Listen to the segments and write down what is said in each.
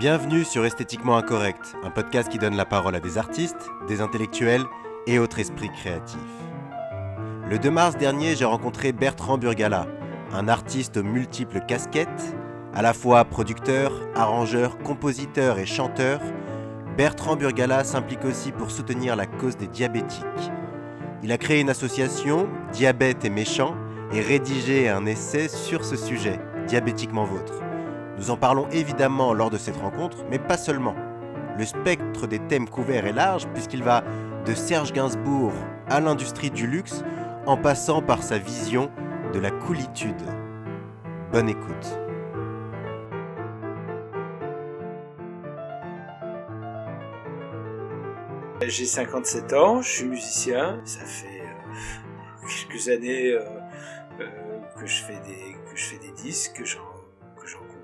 Bienvenue sur Esthétiquement Incorrect, un podcast qui donne la parole à des artistes, des intellectuels et autres esprits créatifs. Le 2 mars dernier, j'ai rencontré Bertrand Burgala, un artiste aux multiples casquettes, à la fois producteur, arrangeur, compositeur et chanteur. Bertrand Burgala s'implique aussi pour soutenir la cause des diabétiques. Il a créé une association, Diabète et Méchant, et rédigé un essai sur ce sujet, Diabétiquement Vôtre. Nous en parlons évidemment lors de cette rencontre, mais pas seulement. Le spectre des thèmes couverts est large puisqu'il va de Serge Gainsbourg à l'industrie du luxe en passant par sa vision de la coolitude. Bonne écoute. J'ai 57 ans, je suis musicien, ça fait euh, quelques années euh, euh, que, je fais des, que je fais des disques,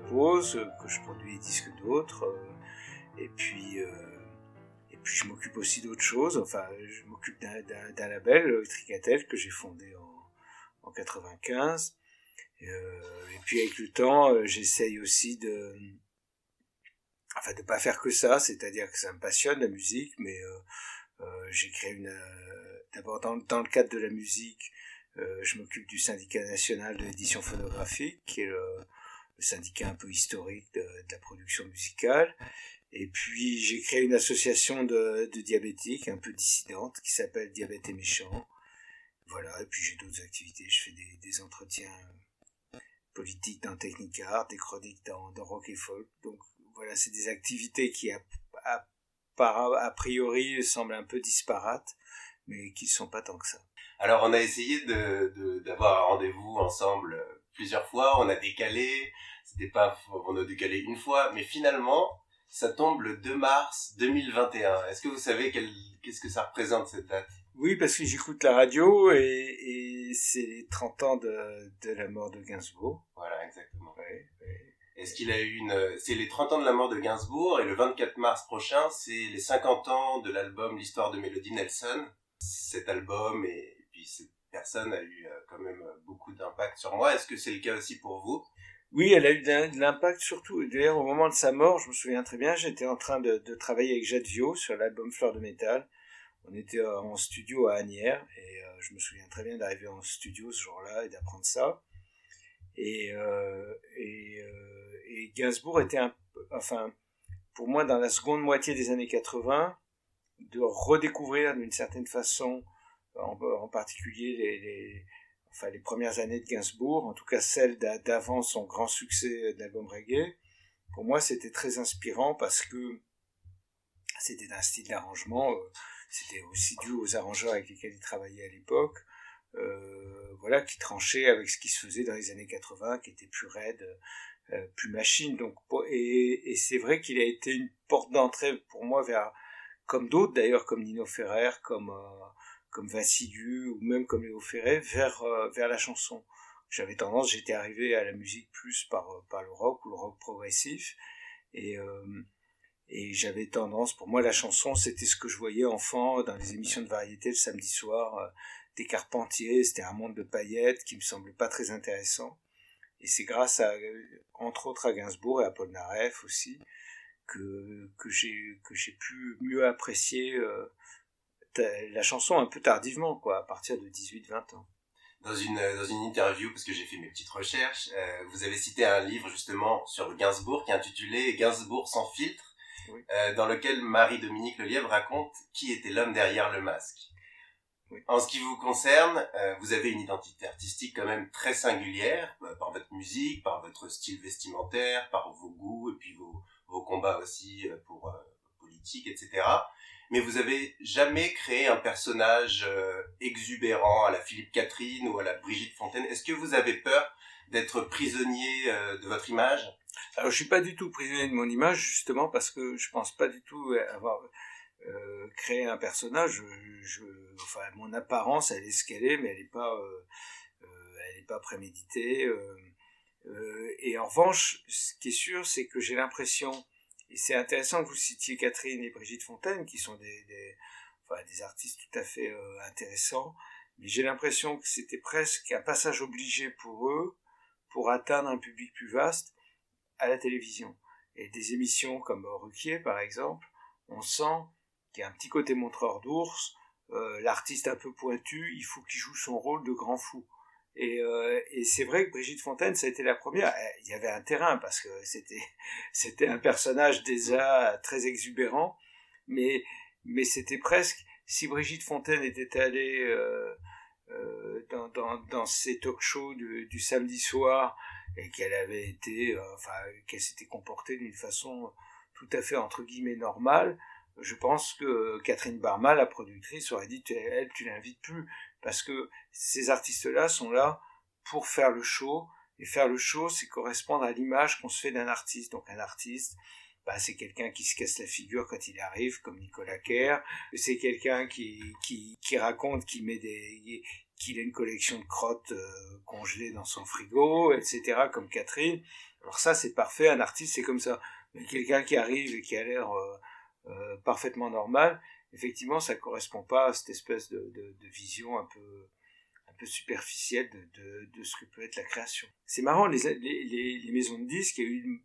que je produis les disques d'autres, euh, et puis euh, et puis je m'occupe aussi d'autres choses. Enfin, je m'occupe d'un label, euh, Tricatel, que j'ai fondé en, en 95. et puis avec le temps, j'essaye aussi de enfin de pas faire que ça, c'est-à-dire que ça me passionne la musique, mais j'ai créé une d'abord dans, dans, le cadre de la musique, je m'occupe du syndicat national de l'édition phonographique, le syndicat un peu historique de, la production musicale. Et puis j'ai créé une association de, diabétiques un peu dissidente qui s'appelle Diabète et Méchant. Voilà, et puis j'ai d'autres activités, je fais des, entretiens politiques dans Technicart, des chroniques dans, dans Rock et Folk. Donc voilà, c'est des activités qui a, a, priori semblent un peu disparates, mais qui ne sont pas tant que ça. Alors on a essayé d'avoir de, de, un rendez-vous ensemble plusieurs fois, on a décalé, c'était pas, on a décalé une fois, mais finalement, ça tombe le 2 mars 2021. Est-ce que vous savez qu'est-ce que ça représente cette date? Oui, parce que j'écoute la radio et, et c'est les 30 ans de, de, la mort de Gainsbourg. Voilà, exactement. Est-ce qu'il a eu une, c'est les 30 ans de la mort de Gainsbourg et le 24 mars prochain, c'est les 50 ans de l'album L'histoire de Mélodie Nelson. Cet album et, puis cette personne a eu euh, quand même beaucoup d'impact sur moi. Est-ce que c'est le cas aussi pour vous? Oui, elle a eu de l'impact surtout. D'ailleurs, au moment de sa mort, je me souviens très bien, j'étais en train de, travailler avec Jade Vio sur l'album Fleur de métal. On était en studio à Agnières et euh, je me souviens très bien d'arriver en studio ce jour-là et d'apprendre ça. Et, euh, euh, et, Gainsbourg était un, enfin, pour moi, dans la seconde moitié des années 80, de redécouvrir d'une certaine façon, en, particulier les, enfin les premières années de Gainsbourg, en tout cas celles d'avant son grand succès d'album reggae, pour moi c'était très inspirant parce que c'était d'un style d'arrangement, euh, c'était aussi dû aux arrangeurs avec lesquels il travaillait à l'époque, euh, voilà, qui tranchaient avec ce qui se faisait dans les années 80, qui était plus raide, euh, plus machine. Donc, et c'est vrai qu'il a été une porte d'entrée pour moi vers, comme d'autres d'ailleurs, comme Nino Ferrer, comme comme Vassilu ou même comme Léo Ferré vers euh, vers la chanson. J'avais tendance, j'étais arrivé à la musique plus par euh, par le rock ou le rock progressif et euh, et j'avais tendance, pour moi la chanson c'était ce que je voyais enfant dans les émissions de variété le samedi soir, des Carpentiers, c'était un monde de paillettes qui me semblait pas très intéressant. Et c'est grâce à, entre autres à Gainsbourg et à Paul Naref aussi, que j'ai, que j'ai pu mieux apprécier la chanson un peu tardivement, quoi, à partir de 18-20 ans. Dans une, dans une interview, parce que j'ai fait mes petites recherches, euh, vous avez cité un livre justement sur Gainsbourg qui est intitulé Gainsbourg sans filtre, euh, dans lequel Marie-Dominique Lelièvre raconte qui était l'homme derrière le masque. En ce qui vous concerne, euh, vous avez une identité artistique quand même très singulière, par votre musique, par votre style vestimentaire, par vos goûts et puis vos, vos combats aussi pour politique, etc mais vous avez jamais créé un personnage euh, exubérant à la Philippe Catherine ou à la Brigitte Fontaine. Est-ce que vous avez peur d'être prisonnier euh, de votre image? Alors je suis pas du tout prisonnier de mon image justement parce que je pense pas du tout avoir euh, créé un personnage. Enfin mon apparence elle est ce qu'elle est, mais elle n'est pas elle est pas préméditée. et en revanche, ce qui est sûr, c'est que j'ai l'impression et c'est intéressant que vous citiez Catherine et Brigitte Fontaine, qui sont des, des, enfin, des artistes tout à fait euh, intéressants, mais j'ai l'impression que c'était presque un passage obligé pour eux pour atteindre un public plus vaste à la télévision. et des émissions comme Ruquier par exemple, on sent qu'il y a un petit côté montreur d'ours, euh, l'artiste un peu pointu, il faut qu'il joue son rôle de grand fou. Et, euh, et c'est vrai que Brigitte Fontaine, ça a été la première. Eh, il y avait un terrain parce que c'était c'était un personnage déjà très exubérant, mais mais c'était presque si Brigitte Fontaine était allée euh, euh, dans, dans, talk-shows du, du, samedi soir et qu'elle avait été, enfin qu'elle s'était comportée d'une façon tout à fait entre guillemets normale, je pense que Catherine Barma, la productrice, aurait dit elle, tu l'invites plus parce que ces artistes-là sont là pour faire le show et faire le show, c'est correspondre à l'image qu'on se fait d'un artiste. Donc un artiste, bah, c'est quelqu'un qui se casse la figure quand il arrive, comme Nicolas Kerr. C'est quelqu'un qui, qui, raconte qu'il met des, qu'il a une collection de crottes euh, congelées dans son frigo, etc., comme Catherine. Alors ça, c'est parfait. Un artiste, c'est comme ça. Quelqu'un qui arrive et qui a l'air euh, euh, parfaitement normal, effectivement, ça correspond pas à cette espèce de, vision un peu, un peu superficielle de, ce que peut être la création. C'est marrant, les, les, maisons de disques, il y a eu une,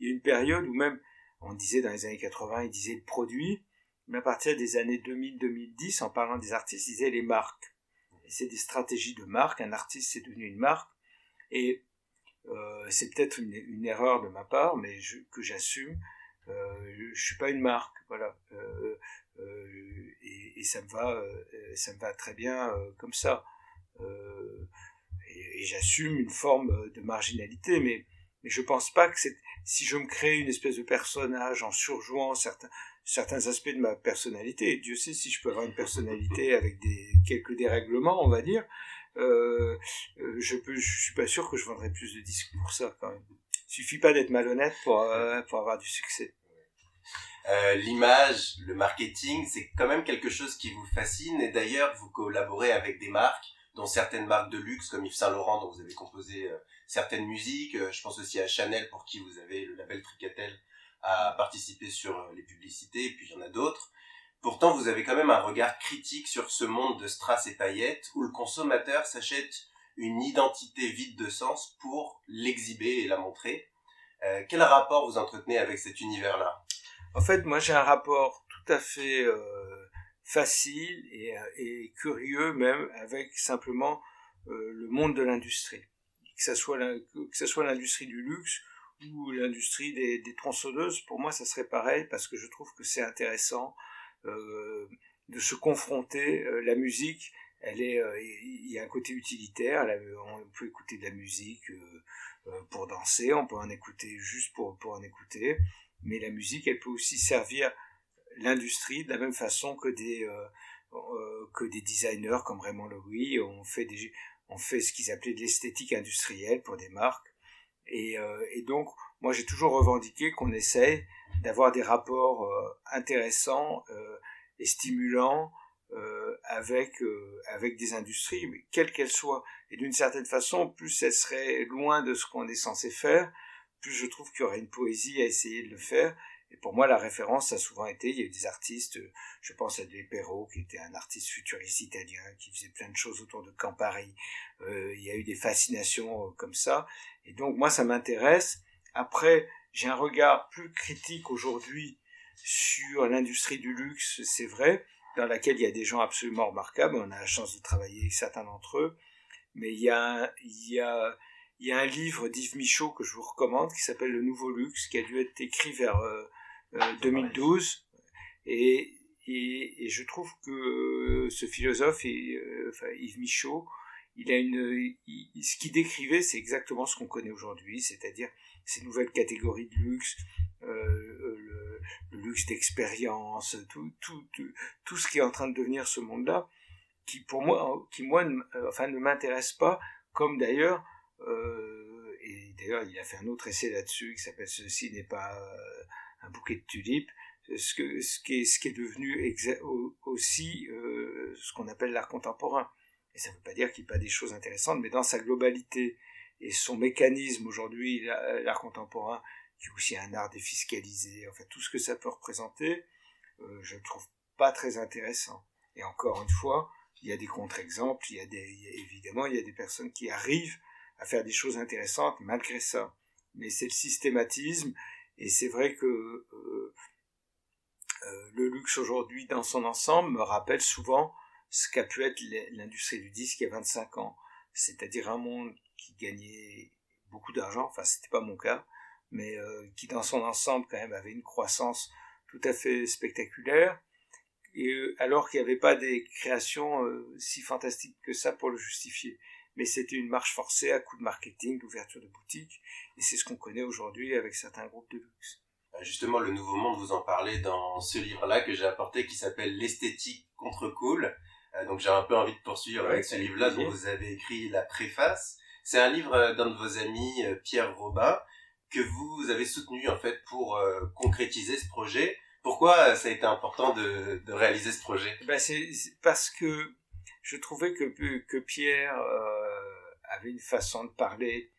il y a une période où même, on disait dans les années 80, ils disaient le produit, mais à partir des années 2000-2010, en parlant des artistes, ils disaient les marques. C'est des stratégies de marque, un artiste c'est devenu une marque, et euh, c'est peut-être une, une, erreur de ma part, mais je, que j'assume, euh, je suis pas une marque, voilà. Euh, euh, et, et, ça me va, euh, ça me va très bien comme ça. et, et j'assume une forme de marginalité, mais mais je pense pas que c'est si je me crée une espèce de personnage en surjouant certains certains aspects de ma personnalité. Dieu sait si je peux avoir une personnalité avec des quelques dérèglements, on va dire. Je peux, je suis pas sûr que je vendrais plus de disques pour ça quand même. Il suffit pas d'être malhonnête pour pour avoir du succès. Euh, l'image, le marketing, c'est quand même quelque chose qui vous fascine. Et d'ailleurs, vous collaborez avec des marques, dont certaines marques de luxe, comme Yves Saint Laurent, dont vous avez composé euh, certaines musiques. Euh, je pense aussi à Chanel, pour qui vous avez le label Tricatel, à participer sur les publicités. Et puis il y en a d'autres. Pourtant, vous avez quand même un regard critique sur ce monde de strass et paillettes, où le consommateur s'achète une identité vide de sens pour l'exhiber et la montrer. quel rapport vous entretenez avec cet univers-là? En fait, moi j'ai un rapport tout à fait euh, facile et, euh, et, curieux même avec simplement euh, le monde de l'industrie. Que ce soit l'industrie du luxe ou l'industrie des, des, tronçonneuses, pour moi ça serait pareil parce que je trouve que c'est intéressant euh, de se confronter. Euh, la musique, elle est, il y a un côté utilitaire. on peut écouter de la musique pour danser, on peut en écouter juste pour pour en écouter mais la musique, elle peut aussi servir l'industrie de la même façon que des euh, euh, que des designers comme Raymond Louis ont fait des ont fait ce qu'ils appelaient de l'esthétique industrielle pour des marques. Et, euh, donc moi j'ai toujours revendiqué qu'on essaye d'avoir des rapports intéressants et stimulants avec avec des industries. Mais quelles qu'elles soient. Et d'une certaine façon plus elles seraient loin de ce qu'on est censé faire plus je trouve qu'il y aurait une poésie à essayer de le faire. Et pour moi, la référence, a souvent été, il y a eu des artistes, je pense à Del Perro, qui était un artiste futuriste italien, qui faisait plein de choses autour de Campari. Euh, il y a eu des fascinations euh, comme ça. Et donc, moi, ça m'intéresse. Après, j'ai un regard plus critique aujourd'hui sur l'industrie du luxe, c'est vrai, dans laquelle il y a des gens absolument remarquables. On a la chance de travailler avec certains d'entre eux. Mais il y a, il y a, il y a un livre d'Yves Michaud que je vous recommande qui s'appelle Le Nouveau Luxe, qui a dû être écrit vers euh, 2012. Euh, et, et, et, je trouve que ce philosophe, et, euh, enfin, Yves Michaud, il a une, ce qu'il décrivait, c'est exactement ce qu'on connaît aujourd'hui, c'est-à-dire ces nouvelles catégories de luxe, euh, le, le, luxe d'expérience, tout, tout, tout, tout, ce qui est en train de devenir ce monde-là, qui pour moi, qui moi, enfin, ne m'intéresse pas, comme d'ailleurs euh, et d'ailleurs, il a fait un autre essai là-dessus qui s'appelle Ceci n'est pas euh, un bouquet de tulipes. Ce, qui, est, devenu aussi euh, ce qu'on appelle l'art contemporain. Et ça ne veut pas dire qu'il n'y a pas des choses intéressantes, mais dans sa globalité et son mécanisme aujourd'hui, l'art contemporain, qui est aussi un art défiscalisé, enfin tout ce que ça peut représenter, euh, je ne trouve pas très intéressant. Et encore une fois, il y a des contre-exemples, il y a évidemment, il y a des personnes qui arrivent à faire des choses intéressantes malgré ça. Mais c'est le systématisme Et c'est vrai que le luxe aujourd'hui dans son ensemble me rappelle souvent ce qu'a pu être l'industrie du disque il y a 25 ans. C'est-à-dire un monde qui gagnait beaucoup d'argent, enfin c'était pas mon cas, mais qui dans son ensemble quand même avait une croissance tout à fait spectaculaire, et euh, alors qu'il n'y avait pas des créations euh, si fantastiques que ça pour le justifier. Mais c'était une marche forcée à coup de marketing, d'ouverture de boutique, et c'est ce qu'on connaît aujourd'hui avec certains groupes de luxe. Bah, justement, le Nouveau Monde, vous en parlez dans ce livre-là que j'ai apporté qui s'appelle L'esthétique contre cool. Euh, donc j'ai un peu envie de poursuivre avec ce livre-là dont vous avez écrit la préface. C'est un livre d'un de vos amis, Pierre Robin, que vous avez soutenu en fait pour concrétiser ce projet. Pourquoi ça a été important de, réaliser ce projet? Ben c'est parce que je trouvais que, que Pierre euh, avait une façon de parler,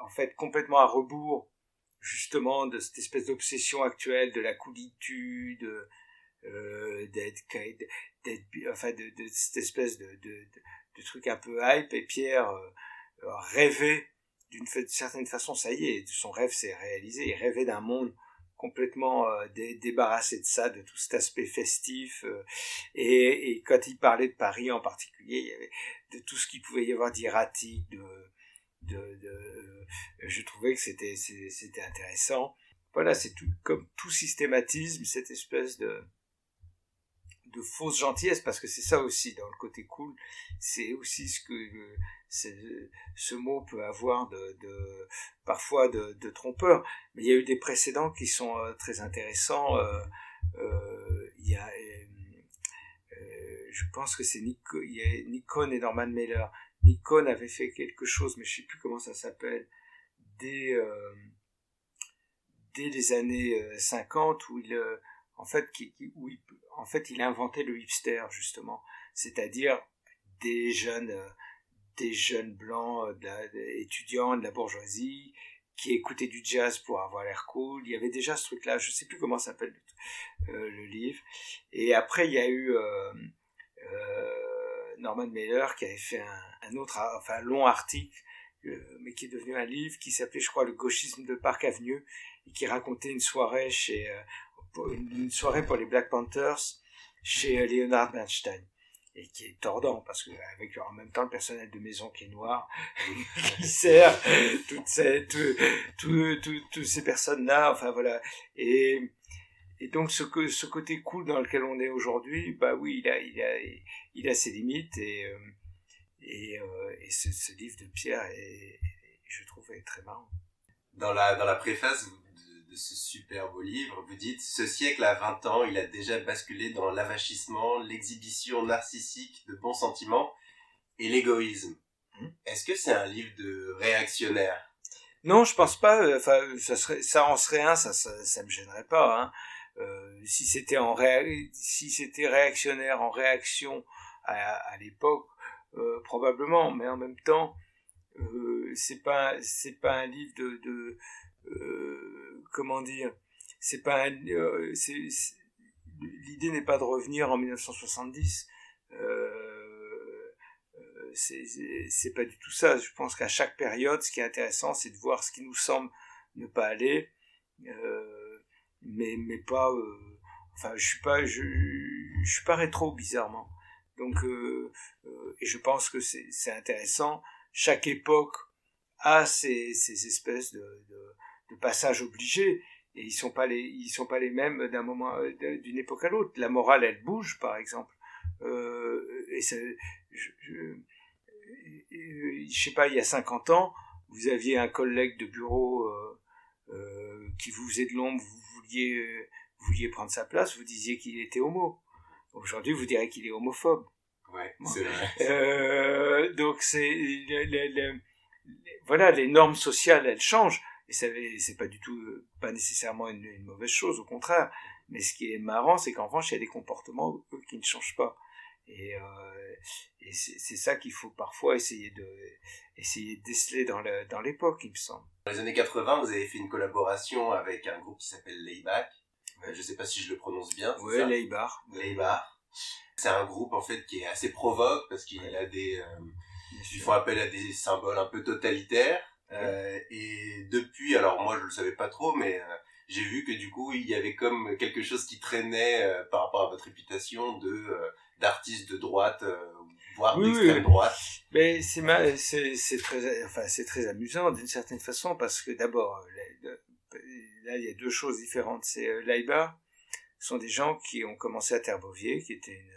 en fait, complètement à rebours, justement, de cette espèce d'obsession actuelle de la coolitude, euh, d'être, enfin, de, cette espèce de, de, truc un peu hype. Et Pierre euh, rêvait d'une certaine façon, ça y est, son rêve s'est réalisé. Il rêvait d'un monde complètement euh, débarrassé de ça, de tout cet aspect festif. Euh, et, quand il parlait de Paris en particulier, il y avait de tout ce qu'il pouvait y avoir d'erratique, de, euh, je trouvais que c'était c'était intéressant. Voilà, c'est tout comme tout systématisme, cette espèce de de fausse gentillesse parce que c'est ça aussi dans le côté cool c'est aussi ce que ce mot peut avoir de, parfois de, de, trompeur. Mais il y a eu des précédents qui sont euh, très intéressants. Euh, euh, il y a, je pense que c'est Nikon et Norman Mailer. Nikon avait fait quelque chose, mais je sais plus comment ça s'appelle, dès, dès les années 50 où il, en fait, où il, en fait, il a le hipster justement, c'est-à-dire des jeunes des jeunes blancs euh, étudiants de la bourgeoisie qui écoutaient du jazz pour avoir l'air cool. Il y avait déjà ce truc-là, je sais plus comment s'appelle euh, le livre. Et après, il y a eu euh, Norman Mailer qui avait fait un, autre, enfin long article, mais qui est devenu un livre qui s'appelait, je crois, Le gauchisme de Park Avenue et qui racontait une soirée chez une soirée pour les Black Panthers chez Leonard Bernstein et qui est tordant parce que avec en même temps le personnel de maison qui est noir qui sert toutes ces toutes ces personnes là enfin voilà. Et et donc ce que ce côté cool dans lequel on est aujourd'hui bah oui il a il a il a ses limites et euh, et, euh, et ce, livre de Pierre je trouve est très marrant. Dans la dans la préface de ce super beau livre, vous dites Ce siècle a 20 ans, il a déjà basculé dans l'avachissement, l'exhibition narcissique de bons sentiments et l'égoïsme. Hmm. Est-ce que c'est un livre de réactionnaire? Non, je pense pas. Euh, enfin, ça serait, ça en serait un, ça, ça, me gênerait pas. Hein. Euh, si c'était en si c'était réactionnaire en réaction à, l'époque, euh, probablement. Mais en même temps, c'est pas, c'est pas un livre de, de comment dire, c'est pas euh, l'idée n'est pas de revenir en 1970. Euh, euh, c'est pas du tout ça. Je pense qu'à chaque période, ce qui est intéressant, c'est de voir ce qui nous semble ne pas aller, euh, mais mais pas. enfin, je suis pas, je, je suis pas rétro bizarrement. Donc, et je pense que c'est intéressant. Chaque époque a ces, ces espèces de de passage obligé et ils sont pas les ils sont pas les mêmes d'un moment euh, d'une époque à l'autre. La morale elle bouge par exemple. Euh, et je, je, je, sais pas il y a 50 ans vous aviez un collègue de bureau euh, euh, qui vous faisait de l'ombre vous vouliez vous vouliez prendre sa place vous disiez qu'il était homo. Aujourd'hui vous direz qu'il est homophobe. Ouais c'est vrai. Euh, donc c'est voilà les normes sociales elles changent et c'est pas du tout, euh, pas nécessairement une, mauvaise chose, au contraire. Mais ce qui est marrant, c'est qu'en revanche, il y a des comportements qui ne changent pas. Et, euh, et c'est ça qu'il faut parfois essayer de, essayer de déceler dans l'époque, il me semble. Dans les années 80, vous avez fait une collaboration avec un groupe qui s'appelle Layback. Euh, je ne sais pas si je le prononce bien. Oui, Laybar. Laybar. C'est un groupe en fait qui est assez provoque parce qu'il a des, ils font appel à des symboles un peu totalitaires Euh, et depuis, alors moi je le savais pas trop, mais euh, j'ai vu que du coup il y avait comme quelque chose qui traînait euh, par rapport à votre réputation de d'artiste de droite, voire d'extrême droite. Mais c'est c'est très, enfin c'est très amusant d'une certaine façon parce que d'abord là il y a deux choses différentes. C'est l'AIBA sont des gens qui ont commencé à Terbovier, qui était une,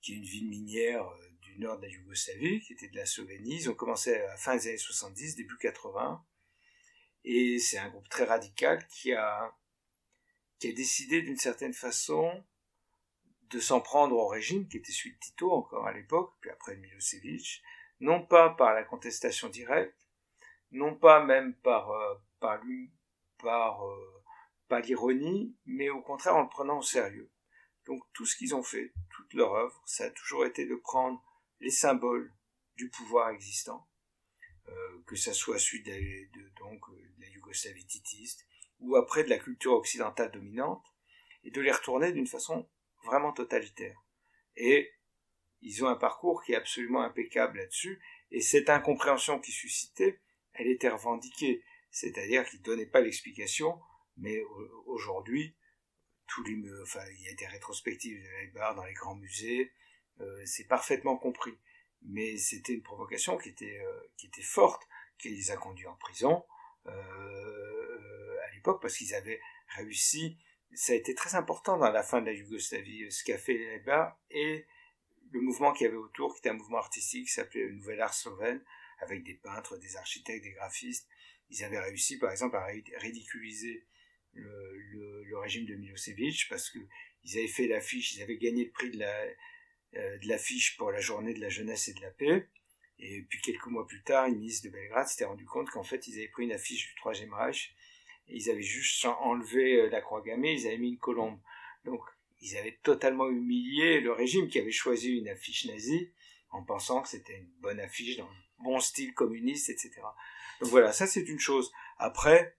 qui est une ville minière du nord de la Yougoslavie, qui était de la Slovénie. Ils ont commencé à la fin des années 70, début 80. Et c'est un groupe très radical qui a, qui a décidé d'une certaine façon de s'en prendre au régime, qui était celui de Tito encore à l'époque, puis après Milosevic, non pas par la contestation directe, non pas même par, euh, par, par, euh, par l'ironie, mais au contraire en le prenant au sérieux. Donc tout ce qu'ils ont fait, toute leur œuvre, ça a toujours été de prendre les symboles du pouvoir existant, euh, que ça soit celui de, donc, euh, de la Yougoslavie titiste, ou après de la culture occidentale dominante, et de les retourner d'une façon vraiment totalitaire. Et ils ont un parcours qui est absolument impeccable là-dessus, et cette incompréhension qui suscitait, elle était revendiquée, c'est-à-dire qu'ils ne donnaient pas l'explication, mais aujourd'hui, tous les, enfin, il y a des rétrospectives de la dans les grands musées, euh, c'est parfaitement compris. Mais c'était une provocation qui était, euh, qui était forte, qui les a conduits en prison euh, à l'époque parce qu'ils avaient réussi. Ça a été très important dans la fin de la Yougoslavie, ce qu'a fait les et le mouvement qu'il y avait autour, qui était un mouvement artistique qui s'appelait le Nouvel Art Slovène, avec des peintres, des architectes, des graphistes. Ils avaient réussi, par exemple, à ridiculiser le, le, régime de Milosevic parce que ils avaient fait l'affiche, ils avaient gagné le prix de la, euh, de l'affiche pour la journée de la jeunesse et de la paix. Et puis quelques mois plus tard, une ministre de Belgrade s'était rendu compte qu'en fait, ils avaient pris une affiche du Troisième Reich, et ils avaient juste enlevé euh, la croix gammée, ils avaient mis une colombe. Donc, ils avaient totalement humilié le régime qui avait choisi une affiche nazie en pensant que c'était une bonne affiche dans le bon style communiste, etc. Donc voilà, ça c'est une chose. Après,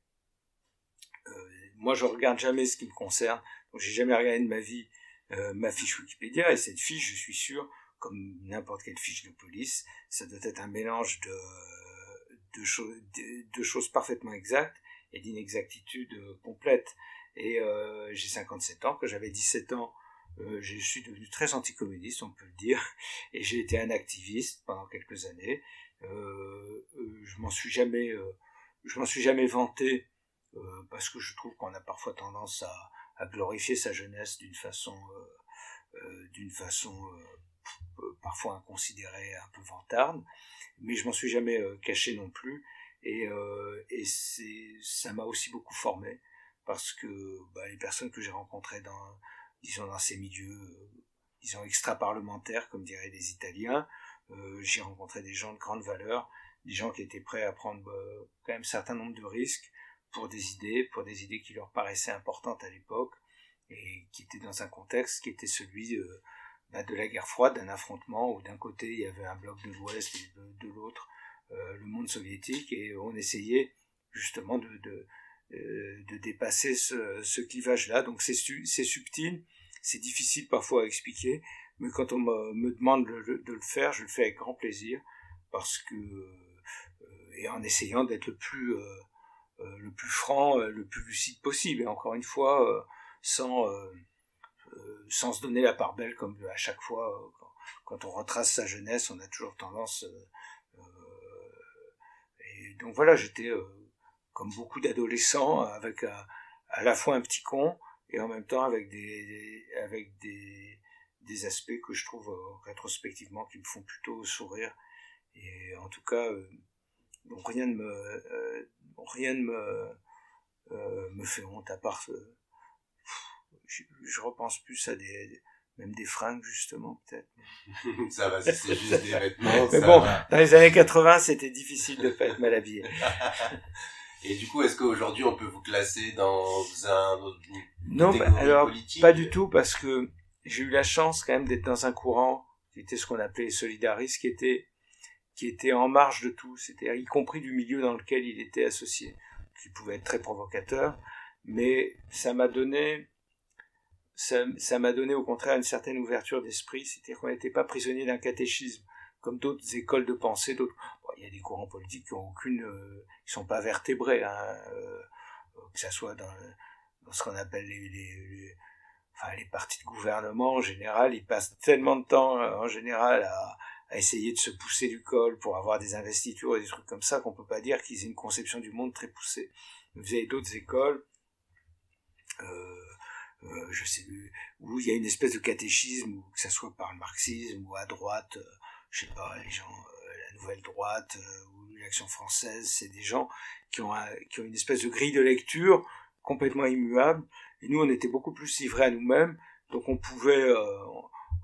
euh, moi je regarde jamais ce qui me concerne, donc j'ai jamais regardé de ma vie euh, ma fiche Wikipédia, et cette fiche, je suis sûr, comme n'importe quelle fiche de police, ça doit être un mélange de, de, choses parfaitement exactes et d'inexactitudes euh, complètes. Et euh, j'ai 57 ans, quand j'avais 17 ans, euh, je suis devenu très anticommuniste, on peut le dire, et j'ai été un activiste pendant quelques années. Je m'en suis jamais, je m'en suis jamais vanté parce que je trouve qu'on a parfois tendance à, à glorifier sa jeunesse d'une façon, euh, euh, d'une façon euh, parfois inconsidérée, un peu vantarde, mais je m'en suis jamais caché non plus, et, et ça m'a aussi beaucoup formé, parce que bah, les personnes que j'ai rencontrées dans, disons, dans ces milieux, disons, extra-parlementaires, comme diraient les Italiens, j'ai rencontré des gens de grande valeur, des gens qui étaient prêts à prendre quand même un certain nombre de risques, pour des idées, pour des idées qui leur paraissaient importantes à l'époque et qui étaient dans un contexte qui était celui euh, bah, de la guerre froide, d'un affrontement où d'un côté il y avait un bloc de l'Ouest et de, l'autre euh, le monde soviétique et on essayait justement de, de, euh, de dépasser ce, ce clivage-là. Donc c'est subtil, c'est difficile parfois à expliquer, mais quand on me, demande de, le faire, je le fais avec grand plaisir parce que et en essayant d'être le plus le plus franc, euh, le plus lucide possible. Et encore une fois, euh, sans, sans se donner la part belle comme à chaque fois. Quand, on retrace sa jeunesse, on a toujours tendance... et donc voilà, j'étais comme beaucoup d'adolescents, avec à, la fois un petit con et en même temps avec des, avec des, des aspects que je trouve rétrospectivement qui me font plutôt sourire. Et en tout cas, donc rien ne me, rien ne me, euh, me fait honte à part je, repense plus à des, même des fringues justement peut-être. ça va, c'est juste des vêtements. Mais bon, dans les années 80, c'était difficile de pas être mal habillé. Et du coup, est-ce qu'aujourd'hui on peut vous classer dans un autre Non, bah, alors pas du tout parce que j'ai eu la chance quand même d'être dans un courant qui était ce qu'on appelait solidariste, qui était qui était en marge de tout, c'était y compris du milieu dans lequel il était associé, qui pouvait être très provocateur, mais ça m'a donné, ça m'a donné au contraire une certaine ouverture d'esprit, c'est-à-dire qu'on n'était pas prisonnier d'un catéchisme comme d'autres écoles de pensée, d'autres. il y a des courants politiques qui ont aucune, euh, sont pas vertébrés, hein, euh, que ça soit dans, ce qu'on appelle les, les, enfin, les partis de gouvernement en général, ils passent tellement de temps en général à, à essayer de se pousser du col pour avoir des investitures et des trucs comme ça qu'on peut pas dire qu'ils aient une conception du monde très poussée. Vous avez d'autres écoles, euh, euh, je sais où il y a une espèce de catéchisme, que ça soit par le marxisme ou à droite, euh, je sais pas, les gens, euh, la nouvelle droite euh, ou l'action française, c'est des gens qui ont, qui ont une espèce de grille de lecture complètement immuable. Et nous, on était beaucoup plus livrés à nous-mêmes, donc on pouvait,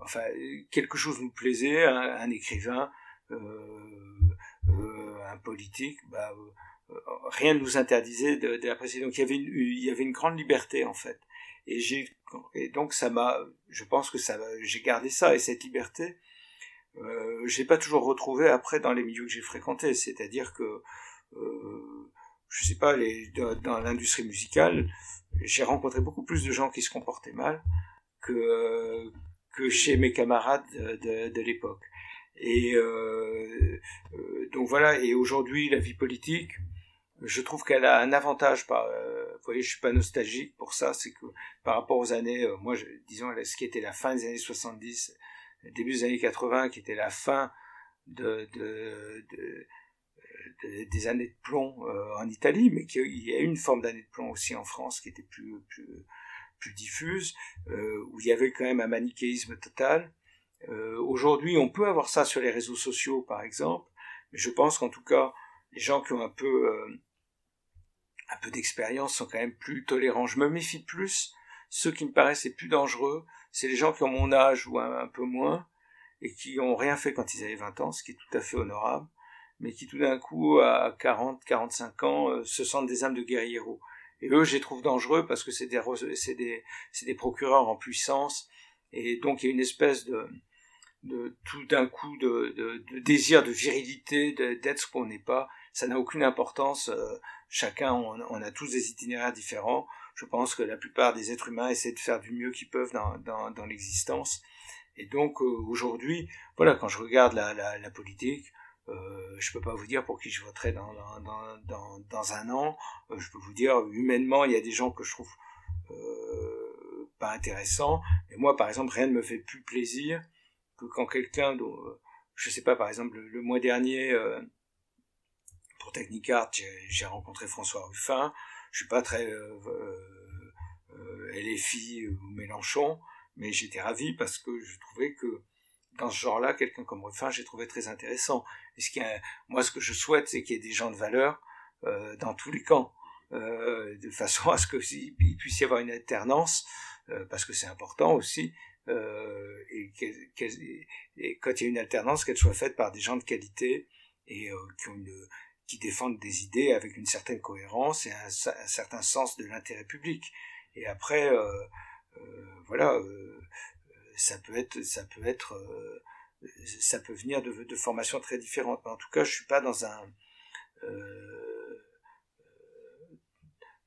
enfin, quelque chose nous plaisait, un, écrivain, un politique, bah, rien ne nous interdisait d'apprécier. Donc il y avait une, il y avait une grande liberté en fait. Et et donc ça m'a, je pense que ça, j'ai gardé ça et cette liberté, euh, j'ai pas toujours retrouvé après dans les milieux que j'ai fréquentés. C'est-à-dire que, euh, je sais pas, dans, l'industrie musicale, j'ai rencontré beaucoup plus de gens qui se comportaient mal que que chez mes camarades de, l'époque. Et euh, euh, donc voilà. Et aujourd'hui, la vie polique, je trouve qu'elle a un avantage. Par, euh, vous voyez, je suis pas nostalgique pour ça. C'est que par rapport aux années, euh, moi, disons, ce qui était la fin des années 70, début des années 80, qui était la fin de, de, de, des années de plomb en Italie, mais qu'il y a eu une forme d'année de plomb aussi en France qui était plus, plus, plus diffuse, où il y avait quand même un manichéisme total. Aujourd'hui, on peut avoir ça sur les réseaux sociaux, par exemple, mais je pense qu'en tout cas, les gens qui ont un peu un peu d'expérience sont quand même plus tolérants. Je me méfie plus. Ceux qui me paraissent les plus dangereux, c'est les gens qui ont mon âge ou un, peu moins, et qui ont rien fait quand ils avaient 20 ans, ce qui est tout à fait honorable, mais qui tout d'un coup, à 40, 45 ans, euh, se sentent des âmes de guerrieros. Et eux, je les trouve dangereux parce que c'est des, procureurs en puissance, et donc il y a une espèce de, tout d'un coup de, désir de virilité, d'être ce qu'on n'est pas. Ça n'a aucune importance. Euh, chacun, on, a tous des itinéraires différents. Je pense que la plupart des êtres humains essaient de faire du mieux qu'ils peuvent dans, l'existence. Et donc euh, aujourd'hui, voilà, quand je regarde la politique, euh, je peux pas vous dire pour qui je voterai dans, dans, dans, dans un an. Euh, je peux vous dire, humainement, il y a des gens que je trouve euh, pas intéressants. Et moi, par exemple, rien ne me fait plus plaisir que quand quelqu'un, je sais pas, par exemple, le, mois dernier, pour Technicart, j'ai rencontré François Ruffin. Je suis pas très euh, euh, euh LFI ou Mélenchon, mais j'étais ravi parce que je trouvais que dans ce genre-là, quelqu'un comme Ruffin, j'ai trouvé très intéressant. Qui moi, ce que je souhaite, c'est qu'il y ait des gens de valeur euh, dans tous les camps, euh, de façon à ce qu'il puisse y avoir une alternance, euh, parce que c'est important aussi. Euh, et, et, quand il y a une alternance, qu'elle soit faite par des gens de qualité et qui ont une, qui défendent des idées avec une certaine cohérence et un, certain sens de l'intérêt public. Et après, euh, euh, voilà, euh, ça peut être, ça peut être, ça peut venir de, de, formations très différentes. Mais en tout cas, je suis pas dans un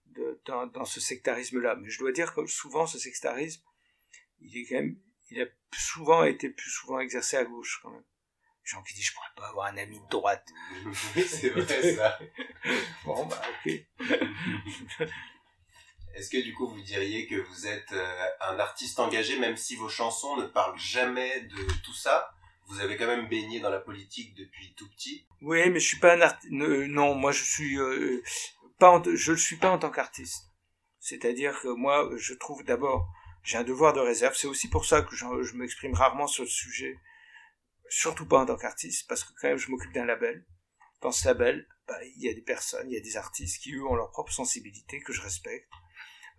de, dans, dans, ce sectarisme-là. Mais je dois dire que souvent, ce sectarisme, il est quand même, il a souvent été plus souvent exercé à gauche quand même gens qui disent je pourrais pas avoir un ami de droite. c'est vrai ça. bon bah ok. Est-ce que du coup vous diriez que vous êtes euh, un artiste engagé même si vos chansons ne parlent jamais de tout ça? Vous avez quand même baigné dans la politique depuis tout petit. Oui, mais je suis pas un artiste. Non, moi je suis euh. Je le suis pas en tant qu'artiste. C'est-à-dire que moi, je trouve d'abord, j'ai un devoir de réserve. C'est aussi pour ça que je, je m'exprime rarement sur le sujet surtout pas en tant qu'artiste, parce que quand même je m'occupe d'un label. Dans ce label, bah, il y a des personnes, il y a des artistes qui eux ont leur propre sensibilité que je respecte.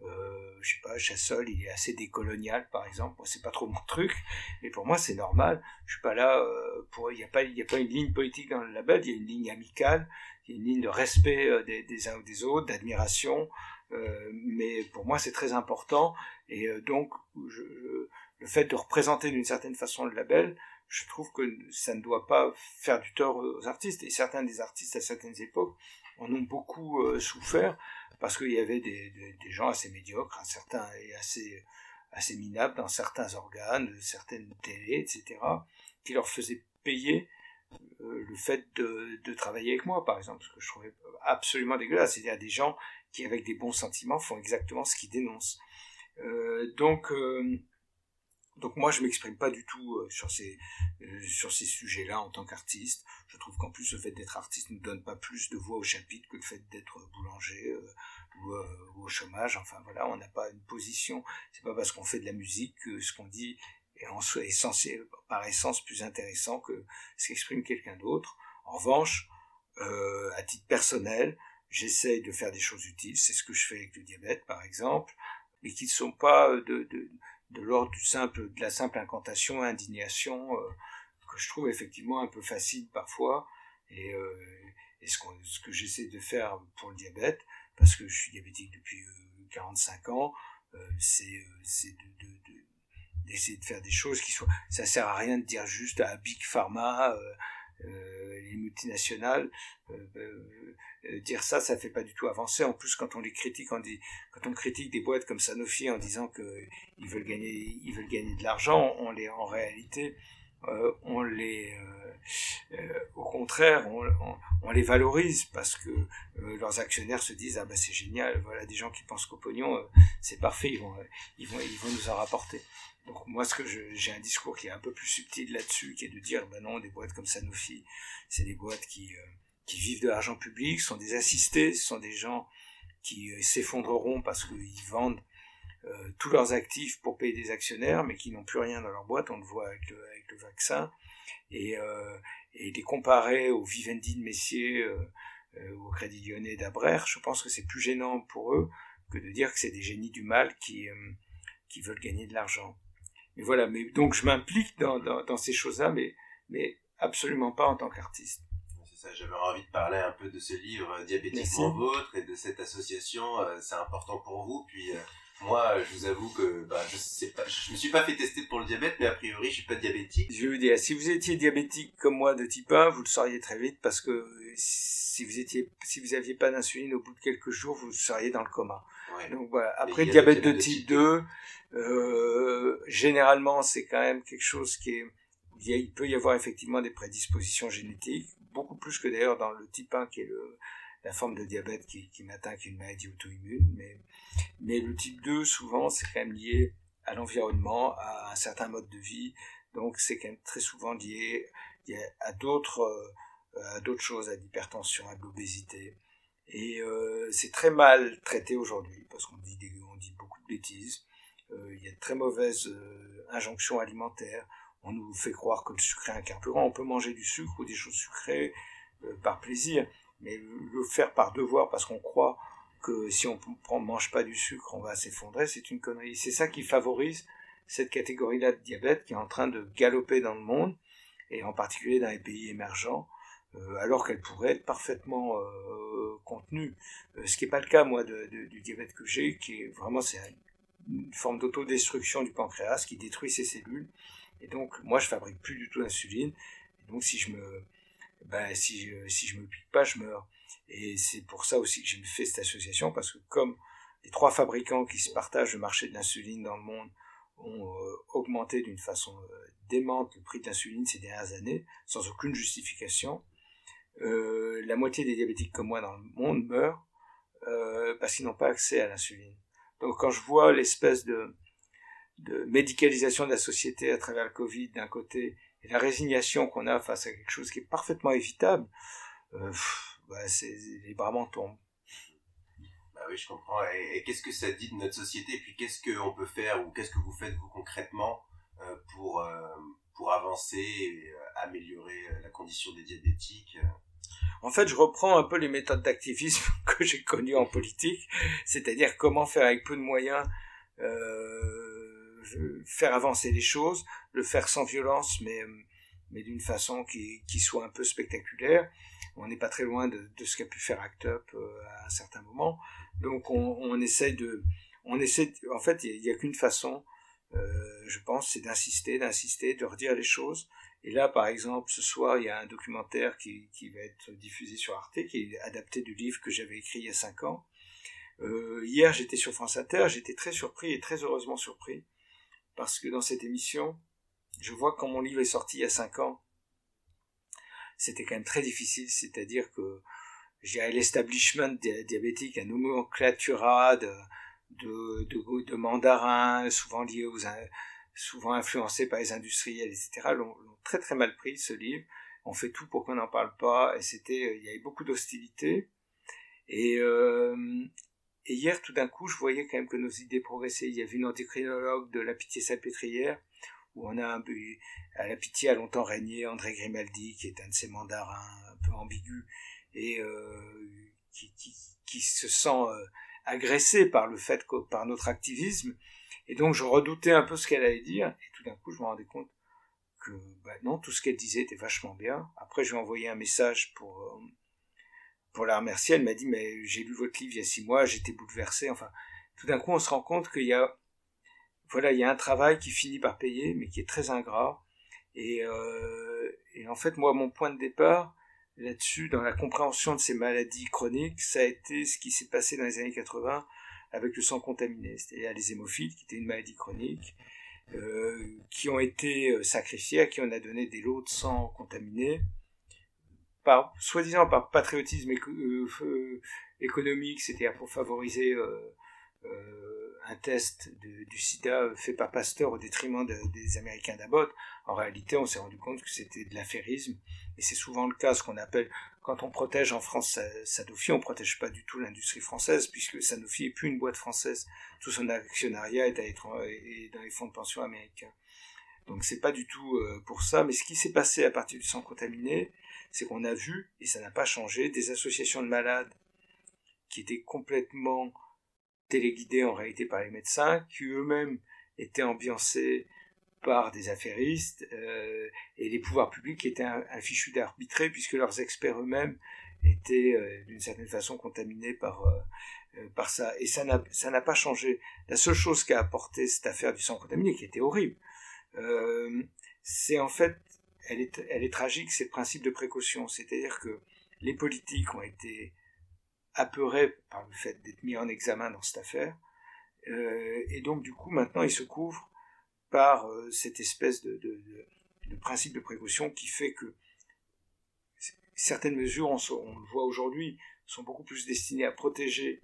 Euh, je sais pas, Chassol, il est assez décolonial, par exemple. Moi, c'est pas trop mon truc, mais pour moi, c'est normal. Je suis pas là euh, pour. Il n'y a pas, il a pas une ligne politique dans le label. Il y a une ligne amicale, il y a une ligne de respect euh, des, uns ou des autres, d'admiration. Euh, mais pour moi, c'est très important. Et donc, le fait de représenter d'une certaine façon le label, je trouve que ça ne doit pas faire du tort aux artistes. Et certains des artistes à certaines époques en ont beaucoup souffert parce qu'il y avait des, des, gens assez médiocres, certains et assez, assez minables dans certains organes, certaines télés, etc., qui leur faisaient payer le fait de, de, travailler avec moi, par exemple, ce que je trouvais absolument dégueulasse. C'est-à-dire des gens qui, avec des bons sentiments, font exactement ce qu'ils dénoncent. Euh, donc, euh, donc moi, je m'exprime pas du tout euh, sur ces sur ces sujets-là en tant qu'artiste. Je trouve qu'en plus, le fait d'être artiste ne donne pas plus de voix au chapitre que le fait d'être boulanger ou, au chômage. Enfin voilà, on n'a pas une position. C'est pas parce qu'on fait de la musique que ce qu'on dit est, en, est censé, par essence, plus intéressant que ce qu'exprime quelqu'un d'autre. En revanche, euh, à titre personnel, j'essaye de faire des choses utiles. C'est ce que je fais avec le diabète, par exemple mais qui ne sont pas euh, de, de, de l'ordre du simple, de la simple incantation, indignation, euh, que je trouve effectivement un peu facile parfois, et, euh, et ce, ce, que j'essaie de faire pour le diabète, parce que je suis diabétique depuis 45 ans, c'est de, de, d'essayer de faire des choses qui soient ça sert à rien de dire juste à Big Pharma euh, les multinationales, euh, euh, dire ça, ça fait pas du tout avancer. En plus, quand on les critique, on dit, quand on critique des boîtes comme Sanofi en disant que ils veulent gagner, ils veulent gagner de l'argent, on les, en réalité, on les, au contraire, on, on, les valorise parce que leurs actionnaires se disent ah bah c'est génial, voilà des gens qui pensent qu'au pognon, c'est parfait, ils vont, ils vont, ils vont nous en rapporter. Donc moi, ce que j'ai un discours qui est un peu plus subtil là-dessus, qui est de dire, ben non, des boîtes comme Sanofi, c'est des boîtes qui, euh, qui vivent de l'argent public, sont des assistés, ce sont des gens qui euh, s'effondreront parce qu'ils vendent euh, tous leurs actifs pour payer des actionnaires, mais qui n'ont plus rien dans leur boîte, on le voit avec le, avec le vaccin, et, et les comparer au Vivendi de Messier, au Crédit Lyonnais d'Abrère, je pense que c'est plus gênant pour eux que de dire que c'est des génies du mal qui, qui veulent gagner de l'argent. Mais voilà, mais donc je m'implique dans, dans, dans, ces choses-là, mais, mais absolument pas en tant qu'artiste. C'est ça, j'avais envie de parler un peu de ce livre euh, Diabétiquement Vôtre et de cette association, euh, c'est important pour vous. Puis euh, moi, je vous avoue que bah, je sais pas, je me suis pas fait tester pour le diabète, mais a priori, je suis pas diabétique. Je veux dire, si vous étiez diabétique comme moi de type 1, vous le sauriez très vite parce que si vous étiez, si vous aviez pas d'insuline au bout de quelques jours, vous seriez dans le coma. Donc voilà. Après, diabète de type 2, euh, généralement, c'est quand même quelque chose qui est, il, peut y avoir effectivement des prédispositions génétiques, beaucoup plus que d'ailleurs dans le type 1 qui est la forme de diabète qui, qui n'atteint qu'une maladie auto-immune, mais, le type 2, souvent, c'est quand même lié à l'environnement, à un certain mode de vie, donc c'est quand même très souvent lié, à d'autres, euh, à d'autres choses, à l'hypertension, à l'obésité. Et euh, c'est très mal traité aujourd'hui, parce qu'on dit, on dit beaucoup de bêtises. Euh, il y a de très mauvaises euh, injonctions alimentaires. On nous fait croire que le sucre est un carburant. On peut manger du sucre ou des choses sucrées euh, par plaisir, mais le faire par devoir parce qu'on croit que si on ne mange pas du sucre, on va s'effondrer, c'est une connerie. C'est ça qui favorise cette catégorie-là de diabète qui est en train de galoper dans le monde, et en particulier dans les pays émergents, alors qu'elle pourrait être parfaitement contenue. ce qui n'est pas le cas, moi, du diabète que j'ai, qui est vraiment, c'est une forme d'autodestruction du pancréas qui détruit ses cellules. Et donc, moi, je fabrique plus du tout d'insuline. Donc, si je me, ben, si je, si je me pique pas, je meurs. Et c'est pour ça aussi que j'ai fait cette association, parce que comme les trois fabricants qui se partagent le marché de l'insuline dans le monde ont euh, augmenté d'une façon euh, démente le prix de l'insuline ces dernières années, sans aucune justification, euh, la moitié des diabétiques comme moi dans le monde meurent euh, parce qu'ils n'ont pas accès à l'insuline. Donc quand je vois l'espèce de, de médicalisation de la société à travers le Covid d'un côté et la résignation qu'on a face à quelque chose qui est parfaitement évitable, euh, bah, les bras m'en tombent. Bah oui, je comprends. Et, qu'est-ce que ça dit de notre société? Et puis qu'est-ce qu'on peut faire ou qu'est-ce que vous faites vous concrètement euh, pour, euh, pour avancer et améliorer la condition des diabétiques en fait, je reprends un peu les méthodes d'activisme que j'ai connues en politique, c'est-à-dire comment faire avec peu de moyens euh, faire avancer les choses, le faire sans violence, mais, mais d'une façon qui, soit un peu spectaculaire. On n'est pas très loin de, de ce qu'a pu faire Act Up euh, à un certain moment. Donc on, on essaie de... On essaie en fait, il n'y a, qu'une façon, euh, je pense, c'est d'insister, d'insister, de redire les choses et là, par exemple, ce soir, il y a un documentaire qui, va être diffusé sur Arte, qui est adapté du livre que j'avais écrit il y a cinq ans. Euh, hier, j'étais sur France Inter, j'étais très surpris et très heureusement surpris, parce que dans cette émission, je vois quand mon livre est sorti il y a cinq ans, c'était quand même très difficile, c'est-à-dire que j'ai l'establishment diabétique, un nomenclatura de, mandarins, souvent liés aux, souvent influencés par les industriels, etc., très très mal pris ce livre. On fait tout pour qu'on n'en parle pas, et c'était, il y avait beaucoup d'hostilité. Et, euh, et hier, tout d'un coup, je voyais quand même que nos idées progressaient. Il y avait une endocrinologue de la Pitié-Salpêtrière, où on a un à la Pitié a longtemps régné André Grimaldi, qui est un de ces mandarins un peu ambigus, et euh, qui, se sent euh, agressé par le fait par notre activisme. Et donc, je redoutais un peu ce qu'elle allait dire, et tout d'un coup, je me rendais compte que, bah non, tout ce qu'elle disait était vachement bien. Après, je lui ai envoyé un message pour, euh, pour la remercier, elle m'a dit mais j'ai lu votre livre il y a six mois, j'étais bouleversé. Enfin, tout d'un coup, on se rend compte qu'il y a voilà, il y a un travail qui finit par payer, mais qui est très ingrat. Et, euh, en fait, moi, mon point de départ là-dessus, dans la compréhension de ces maladies chroniques, ça a été ce qui s'est passé dans les années 80 avec le sang contaminé, c'est-à-dire les hémophiles, qui était une maladie chronique, euh, qui ont été euh, sacrifiés, à qui on a donné des lots de sang contaminés, par soi-disant par patriotisme euh, économique, c'est-à-dire pour favoriser euh, un test du sida fait par Pasteur au détriment des Américains d'Abbott. En réalité, on s'est rendu compte que c'était de l'affairisme, et c'est souvent le cas, ce qu'on appelle, quand on protège en France Sanofi, on protège pas du tout l'industrie française, puisque Sanofi est plus une boîte française, tout son actionnariat est, dans les fonds de pension américains. Donc c'est pas du tout pour ça, mais ce qui s'est passé à partir du sang contaminé, c'est qu'on a vu, et ça n'a pas changé, des associations de malades qui étaient complètement téléguidées en réalité par les médecins, qui eux-mêmes étaient ambiancés par des affairistes, euh, et les pouvoirs publics étaient fichu d'arbitrer, puisque leurs experts eux-mêmes étaient euh, d'une certaine façon contaminés par, euh, par ça. Et ça n'a pas changé. La seule chose qu'a apporté cette affaire du sang contaminé, qui était horrible, c'est en fait elle est, elle est tragique, c'est le principe de précaution. C'est-à-dire que les politiques ont été apeurés par le fait d'être mis en examen dans cette affaire, et donc du coup maintenant ils se couvrent par euh, cette espèce de, principe de précaution qui fait que certaines mesures, on, le voit aujourd'hui, sont beaucoup plus destinées à protéger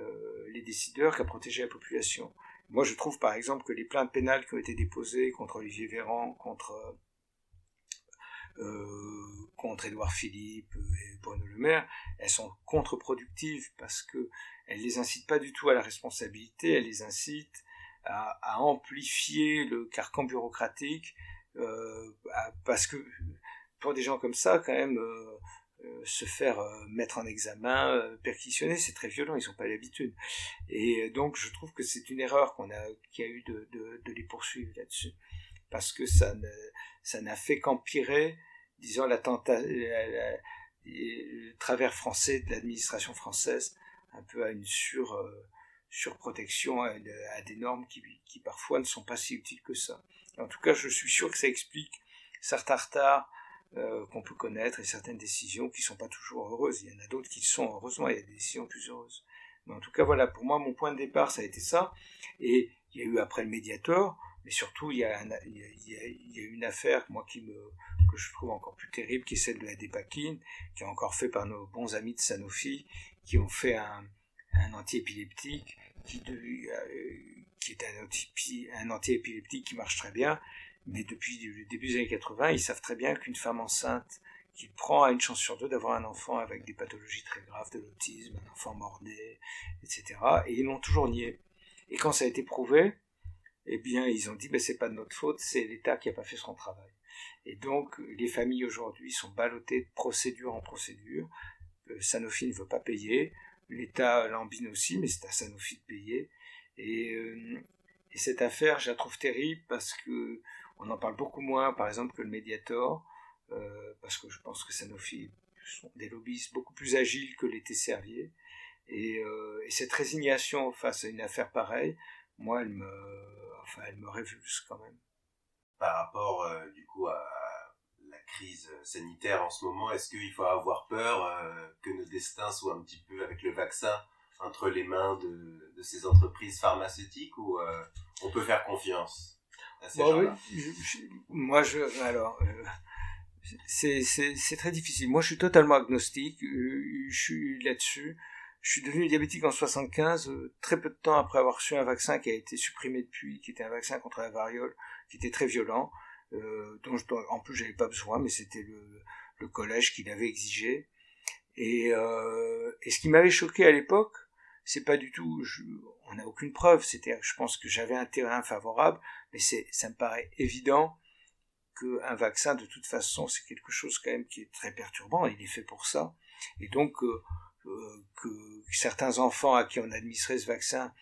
euh, les décideurs qu'à protéger la population. Moi, je trouve par exemple que les plaintes pénales qui ont été déposées contre Olivier Véran, contre euh, contre Édouard Philippe et Bruno Le Maire, elles sont contre-productives parce que elles les incitent pas du tout à la responsabilité, elles les incitent à, à amplifier le carcan bureaucratique euh, parce que pour des gens comme ça, quand même, euh, euh se faire euh, mettre en examen, euh, perquisitionner, c'est très violent, ils n'ont pas l'habitude. Et donc je trouve que c'est une erreur qu'on a, qu'il y a eu de, de, de les poursuivre là-dessus, parce que ça ne, ça n'a fait qu'empirer, disons, l'attentat, le travers français de l'administration française, un peu à une sur, euh, surprotection, à, des normes qui, qui, parfois ne sont pas si utiles que ça. En tout cas, je suis sûr que ça explique certains retards euh, qu'on peut connaître et certaines décisions qui sont pas toujours heureuses. Il y en a d'autres qui sont, heureusement, il y a des décisions plus heureuses. Mais en tout cas, voilà, pour moi, mon point de départ, ça a été ça. Et il y a eu après le médiator, mais surtout, il y, a a, il y a une affaire, moi, qui me, que je trouve encore plus terrible, qui est celle de la dépakine, qui est encore fait par nos bons amis de Sanofi, qui ont fait un, un antiépileptique, qui, euh, qui est un, anti, un antiépileptique qui marche très bien, mais depuis le début des années 80, ils savent très bien qu'une femme enceinte qui prend à une chance sur deux d'avoir un enfant avec des pathologies très graves, de l'autisme, un enfant mort-né, etc. Et ils l'ont toujours nié. Et quand ça a été prouvé, eh bien, ils ont dit, ben, c'est pas de notre faute, c'est l'État qui a pas fait son travail. Et donc, les familles aujourd'hui sont ballottées de procédure en procédure. Euh, Sanofi ne veut pas payer. L'État l'embine aussi, mais c'est à Sanofi de payer. Et, euh, et, cette affaire, je la trouve terrible parce que on en parle beaucoup moins, par exemple, que le Mediator, euh, parce que je pense que Sanofi sont des lobbyistes beaucoup plus agiles que l'était Servier. Et, euh, et cette résignation face à une affaire pareille, moi, elle me, enfin, elle me révulse quand même. Par rapport, euh, du coup, à crise sanitaire en ce moment, est-ce qu'il faut avoir peur euh, que nos destins soient un petit peu, avec le vaccin, entre les mains de, de ces entreprises pharmaceutiques ou euh, on peut faire confiance à ces bon, oui, moi, je, alors, c'est très difficile. Moi, je suis totalement agnostique. Je suis là-dessus. Je suis devenu diabétique en 75, très peu de temps après avoir reçu un vaccin qui a été supprimé depuis, qui était un vaccin contre la variole, qui était très violent, euh, dont je, en plus j'avais pas besoin, mais c'était le, le, collège qui l'avait exigé. Et, euh, et ce qui m'avait choqué à l'époque, c'est pas du tout, je, on n'a aucune preuve. C'était, je pense que j'avais un terrain favorable, mais c'est, ça me paraît évident qu'un vaccin, de toute façon, c'est quelque chose quand même qui est très perturbant. Il est fait pour ça, et donc euh, euh que certains enfants à qui on administrait ce vaccin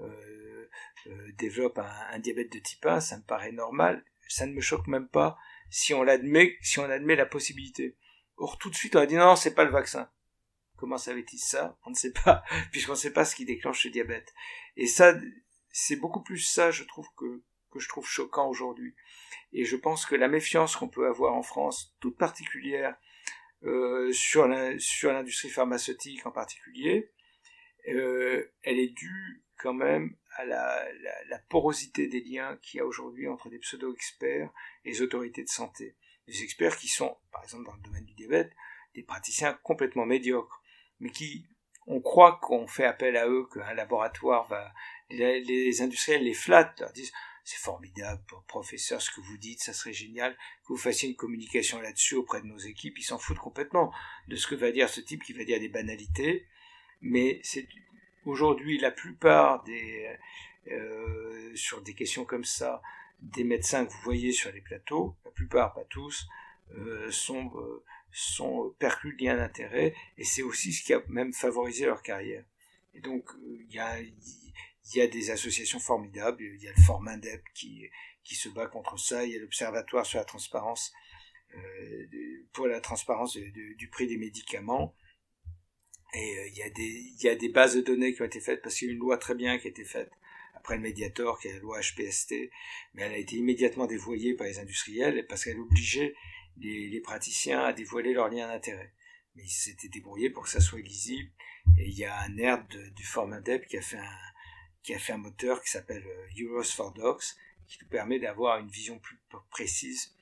euh, euh, développent un, un, diabète de type 1, ça me paraît normal. Ça ne me choque même pas si on l'admet, si on admet la possibilité. Or, tout de suite, on a dit non, c'est pas le vaccin. Comment savait-il ça? On ne sait pas, puisqu'on ne sait pas ce qui déclenche le diabète. Et ça, c'est beaucoup plus ça, je trouve, que, que je trouve choquant aujourd'hui. Et je pense que la méfiance qu'on peut avoir en France, toute particulière, euh, sur l'industrie pharmaceutique en particulier, euh, elle est due quand même à la, porosité des liens qu'il y a aujourd'hui entre des pseudo-experts et les autorités de santé. Des experts qui sont, par exemple dans le domaine du diabète, des praticiens complètement médiocres mais qui, on croit qu'on fait appel à eux, qu'un laboratoire va, les, industriels les flattent, leur disent, c'est formidable, professeur, ce que vous dites, ça serait génial que vous fassiez une communication là-dessus auprès de nos équipes. Ils s'en foutent complètement de ce que va dire ce type qui va dire des banalités. Mais c'est aujourd'hui la plupart des euh, sur des questions comme ça, des médecins que vous voyez sur les plateaux, la plupart, pas tous, euh, sont euh, sont perclus de liens d'intérêt et c'est aussi ce qui a même favorisé leur carrière. Et donc il y a des associations formidables, il y a le Formindep qui qui se bat contre ça, il y a l'Observatoire sur la transparence euh, pour la transparence du prix des médicaments. Et euh, il, y a des, bases de données qui ont été faites parce qu'il y a une loi très bien qui a été faite après le Mediator, qui est la loi HPST, mais elle a été immédiatement dévoyée par les industriels parce qu'elle obligeait les, praticiens à dévoiler leurs liens d'intérêt. Mais ils s'étaient débrouillés pour que ça soit lisible. Et il y a un air du Formindep qui a fait un, qui a fait un moteur qui s'appelle euh, Euros for Docs, qui nous permet d'avoir une vision plus précise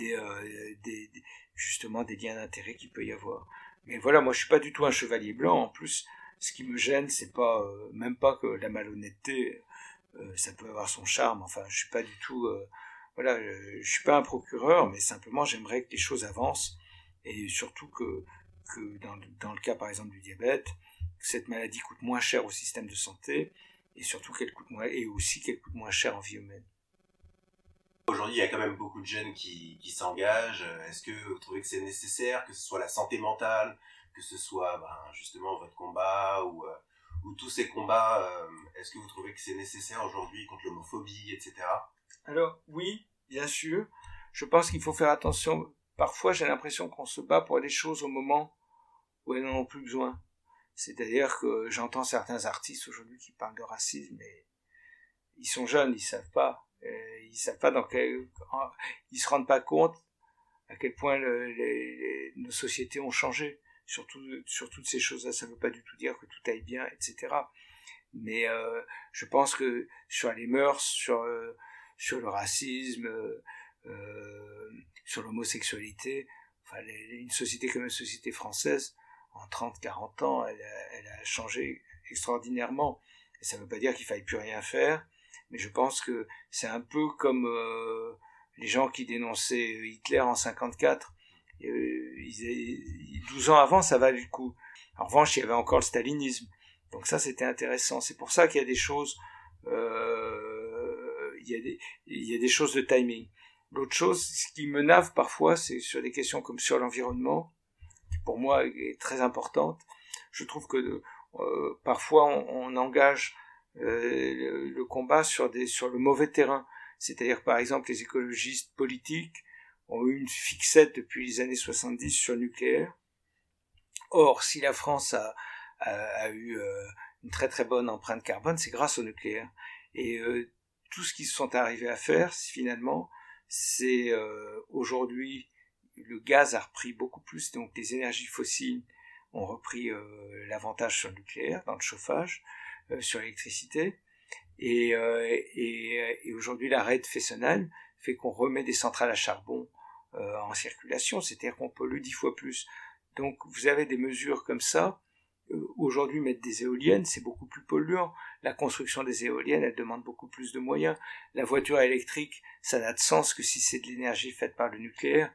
euh, des, justement des liens d'intérêt qu'il peut y avoir. Mais voilà, moi je suis pas du tout un chevalier blanc. En plus, ce qui me gêne, c'est pas euh, même pas que la malhonnêteté, ça peut avoir son charme. Enfin, je suis pas du tout voilà, je, je suis pas un procureur, mais simplement j'aimerais que les choses avancent et surtout que, que dans, dans, le cas par exemple du diabète, que cette maladie coûte moins cher au système de santé et surtout qu'elle coûte moins et aussi qu'elle coûte moins cher en vie humaine. Aujourd'hui, il y a quand même beaucoup de jeunes qui, s'engagent. Est-ce que vous trouvez que c'est nécessaire, que ce soit la santé mentale, que ce soit ben, justement votre combat ou, euh, ou tous ces combats, euh, est-ce que vous trouvez que c'est nécessaire aujourd'hui contre l'homophobie, etc. Alors oui, bien sûr. Je pense qu'il faut faire attention. Parfois, j'ai l'impression qu'on se bat pour les choses au moment où elles n'en ont plus besoin. C'est-à-dire que j'entends certains artistes aujourd'hui qui parlent de racisme, mais ils sont jeunes, ils savent pas. Euh, ils savent pas dans quel, ils se rendent pas compte à quel point nos sociétés ont changé. Surtout sur toutes ces choses-là, ça ne veut pas du tout dire que tout aille bien, etc. Mais euh, je pense que sur les mœurs, sur euh, le racisme, sur l'homosexualité. Enfin, une société comme la société française, en 30-40 ans, elle a, elle a, changé extraordinairement. Et ça ne veut pas dire qu'il faille plus rien faire, mais je pense que c'est un peu comme euh, les gens qui dénonçaient Hitler en 54. Euh, ils, 12 ans avant, ça valait le coup. En revanche, il y avait encore le stalinisme. Donc ça, c'était intéressant. C'est pour ça qu'il y a des choses euh, il y a des, choses de timing. L'autre chose, ce qui me nave parfois, c'est sur des questions comme sur l'environnement, qui pour moi est très importante. Je trouve que euh, parfois on, engage le, combat sur, des, sur le mauvais terrain. C'est-à-dire par exemple les écologistes politiques ont eu une fixette depuis les années 70 sur le nucléaire. Or, si la France a, a, eu euh, une très très bonne empreinte carbone, c'est grâce au nucléaire. Et euh, tout ce qu'ils sont arrivés à faire, finalement, c'est euh, aujourd'hui le gaz a repris beaucoup plus, donc les énergies fossiles ont repris euh, l'avantage sur le nucléaire, dans le chauffage, euh, sur l'électricité, et, et, et aujourd'hui l'arrêt de Fessenheim fait qu'on remet des centrales à charbon en circulation, c'est-à-dire qu'on pollue dix fois plus. Donc vous avez des mesures comme ça. Aujourd'hui, mettre des éoliennes, c'est beaucoup plus polluant. La construction des éoliennes, elle demande beaucoup plus de moyens. La voiture électrique, ça n'a de sens que si c'est de l'énergie faite par le nucléaire.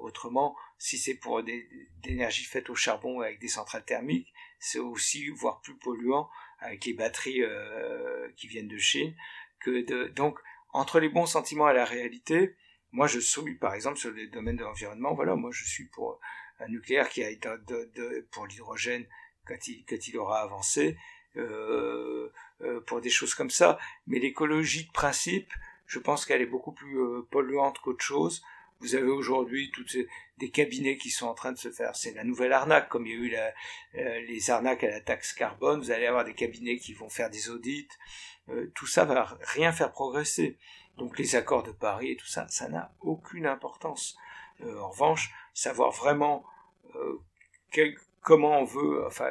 autrement, si c'est pour des, l'énergie faite au charbon avec des centrales thermiques, c'est aussi voire plus polluant avec les batteries euh, qui viennent de Chine de donc entre les bons sentiments et la réalité moi je suis par exemple sur les domaines de l'environnement voilà moi je suis pour un nucléaire qui a été de, pour l'hydrogène quand il, aura avancé euh, euh, pour des choses comme ça mais l'écologie de principe je pense qu'elle est beaucoup plus euh, polluante qu'autre chose vous avez aujourd'hui toutes des cabinets qui sont en train de se faire. C'est la nouvelle arnaque, comme il y a eu la, euh, les arnaques à la taxe carbone. Vous allez avoir des cabinets qui vont faire des audits. Euh, tout ça va rien faire progresser. Donc les accords de Paris et tout ça, ça n'a aucune importance. Euh, en revanche, savoir vraiment quel, comment on veut, enfin,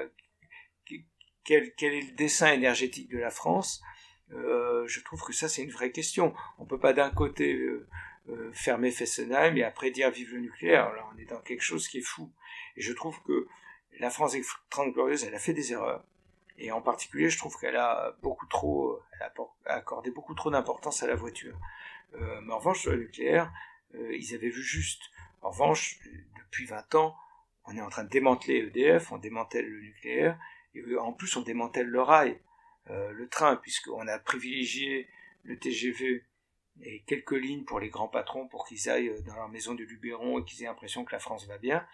quel, quel, est le dessin énergétique de la France, je trouve que ça c'est une vraie question. On peut pas d'un côté euh, fermer Fessenheim et après dire vive le nucléaire. Alors on est dans quelque chose qui est fou. Et je trouve que la France extrêmement glorieuse, elle a fait des erreurs. Et en particulier, je trouve qu'elle a beaucoup trop, elle a accordé beaucoup trop d'importance à la voiture. Euh, mais en revanche, sur le nucléaire, euh, ils avaient vu juste. En revanche, depuis 20 ans, on est en train de démanteler EDF, on démantèle le nucléaire, et en plus on démantèle le rail, le train, puisqu'on a privilégié le TGV et quelques lignes pour les grands patrons pour qu'ils aillent dans leur maison de Luberon et qu'ils aient l'impression que la France va bien.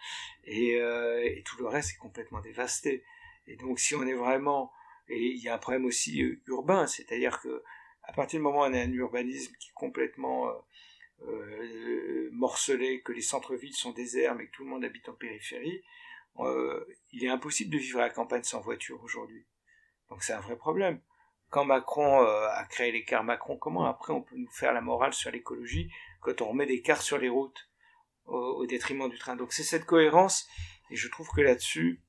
Et, euh, tout le reste est complètement dévasté. Et donc si on est vraiment... Et il y a un problème aussi euh, urbain, c'est-à-dire que à partir du moment où on a un urbanisme qui est complètement euh, euh morcelé, que les centres-villes sont déserts mais que tout le monde habite en périphérie, euh, il est impossible de vivre à la campagne sans voiture aujourd'hui. Donc c'est un vrai problème quand Macron euh, a créé les cars Macron, comment après on peut nous faire la morale sur l'écologie quand on remet des cars sur les routes au, détriment du train? Donc c'est cette cohérence, et je trouve que là-dessus,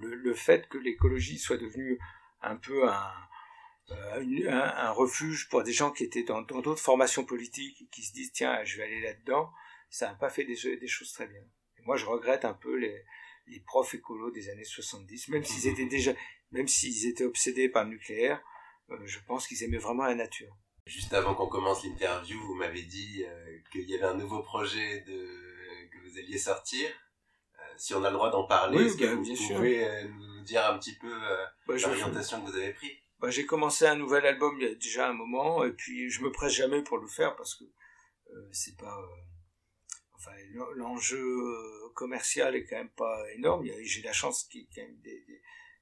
le, fait que l'écologie soit devenue un peu un, euh, un, refuge pour des gens qui étaient dans d'autres formations politiques et qui se disent tiens je vais aller là-dedans, ça n'a pas fait des, des, choses très bien. Et moi je regrette un peu les, les profs écolos des années 70, même s'ils étaient déjà, même s'ils étaient obsédés par le nucléaire, euh, je pense qu'ils aimaient vraiment la nature. Juste avant qu'on commence l'interview, vous m'avez dit euh, qu'il y avait un nouveau projet de... que vous alliez sortir. Euh, si on a le droit d'en parler, est-ce que bah, vous pouvez nous dire un petit peu bah, l'orientation que vous avez pris? Bah, J'ai commencé un nouvel album il y a déjà un moment, et puis je me presse jamais pour le faire parce que c'est pas enfin, l'enjeu commercial est quand même pas énorme. J'ai la chance qu'il y ait quand même des,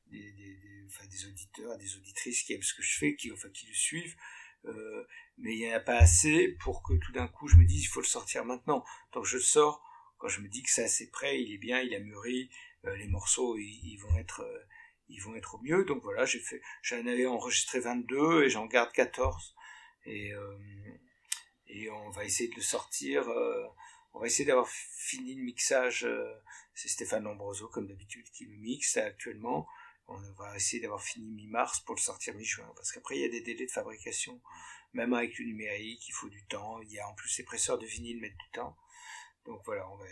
des, des, enfin, des auditeurs, des auditrices qui aiment ce que je fais, qui, enfin, qui le suivent. Euh, mais il n'y en a pas assez pour que tout d'un coup je me dise il faut le sortir maintenant. Donc je sors quand je me dis que c'est assez prêt, il est bien, il a mûri, euh, les morceaux ils, vont être euh, ils vont être au mieux. Donc voilà, j'ai fait j'en avais enregistré 22 et j'en garde 14 et euh, et on va essayer de le sortir on va essayer d'avoir fini le mixage c'est Stéphane Lombroso comme d'habitude qui le mixe actuellement on va essayer d'avoir fini mi-mars pour le sortir mi-juin, parce qu'après il y a des délais de fabrication, même avec le numérique, il faut du temps, il y a en plus les presseurs de vinyle mettent du temps, donc voilà, on va,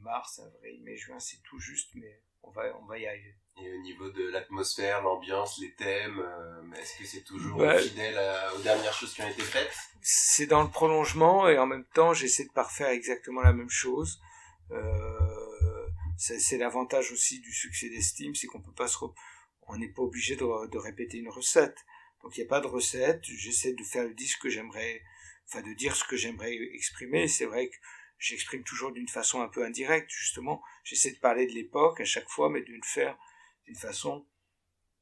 mars, avril, mai, juin, c'est tout juste, mais on va, on va y arriver. Et au niveau de l'atmosphère, l'ambiance, les thèmes, euh, est-ce que c'est toujours fidèle aux dernières choses qui ont été faites? C'est dans le prolongement et en même temps j'essaie de parfaire exactement la même chose. Euh, c'est l'avantage aussi du succès d'estime, c'est qu'on peut pas se, on n'est pas obligé de, de, répéter une recette. Donc il n'y a pas de recette. J'essaie de faire le disque que j'aimerais, enfin de dire ce que j'aimerais exprimer. C'est vrai que j'exprime toujours d'une façon un peu indirecte, justement. J'essaie de parler de l'époque à chaque fois, mais de le faire d'une façon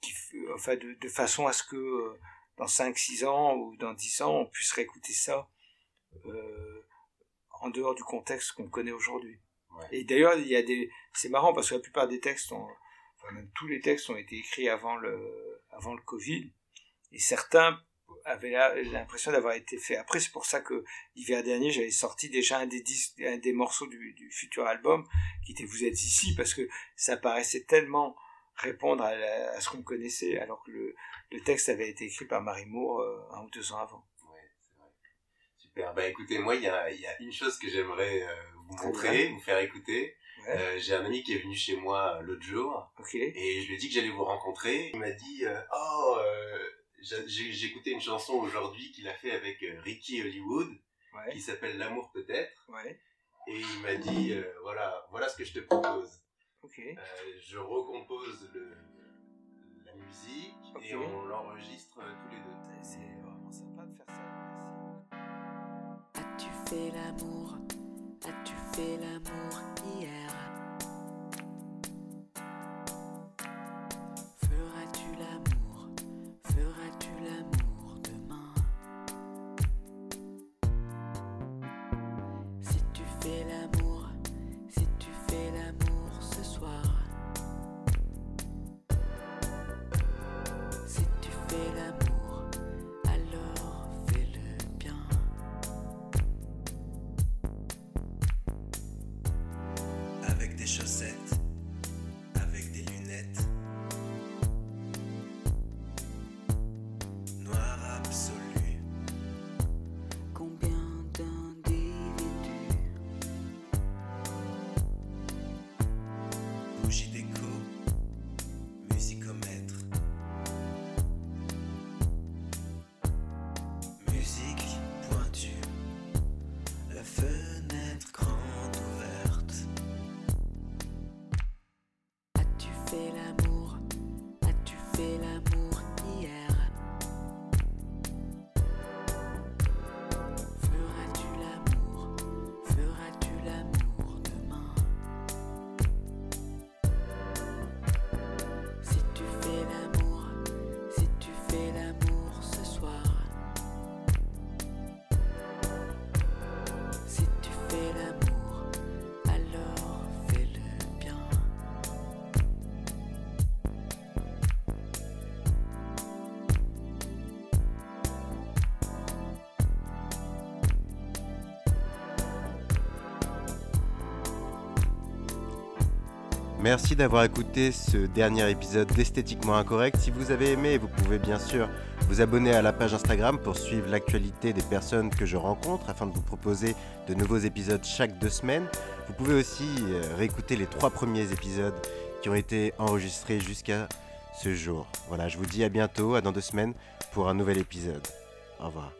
qui, enfin de, de, façon à ce que euh, dans 5-6 ans ou dans 10 ans, on puisse réécouter ça euh, en dehors du contexte qu'on connaît aujourd'hui. Et d'ailleurs, il y a des, c'est marrant parce que la plupart des textes ont, enfin même tous les textes ont été écrits avant le, avant le Covid, et certains avaient l'impression d'avoir été faits. Après, c'est pour ça que l'hiver dernier, j'avais sorti déjà un des disques, un des morceaux du, du, futur album qui était Vous êtes ici parce que ça paraissait tellement répondre à, à ce qu'on connaissait alors que le, le, texte avait été écrit par Marie Moore euh, un ou deux ans avant. Super. Bah écoutez, moi, il y a, y a, une chose que j'aimerais euh, vous montrer, vous faire écouter. Euh, j'ai un ami qui est venu chez moi l'autre jour. Et je lui ai dit que j'allais vous rencontrer. Il m'a dit, oh, j'ai écouté une chanson aujourd'hui qu'il a fait avec Ricky Hollywood, qui s'appelle L'amour peut-être. Et il m'a dit, voilà, voilà ce que je te propose. Je recompose le, la musique et on l'enregistre tous les deux. C'est vraiment sympa de faire ça. As-tu fait l'amour? As-tu fait l'amour? Merci d'avoir écouté ce dernier épisode d'Esthétiquement Incorrect. Si vous avez aimé, vous pouvez bien sûr vous abonner à la page Instagram pour suivre l'actualité des personnes que je rencontre afin de vous proposer de nouveaux épisodes chaque deux semaines. Vous pouvez aussi euh, réécouter les trois premiers épisodes qui ont été enregistrés jusqu'à ce jour. Voilà, je vous dis à bientôt, à dans deux semaines pour un nouvel épisode. Au revoir.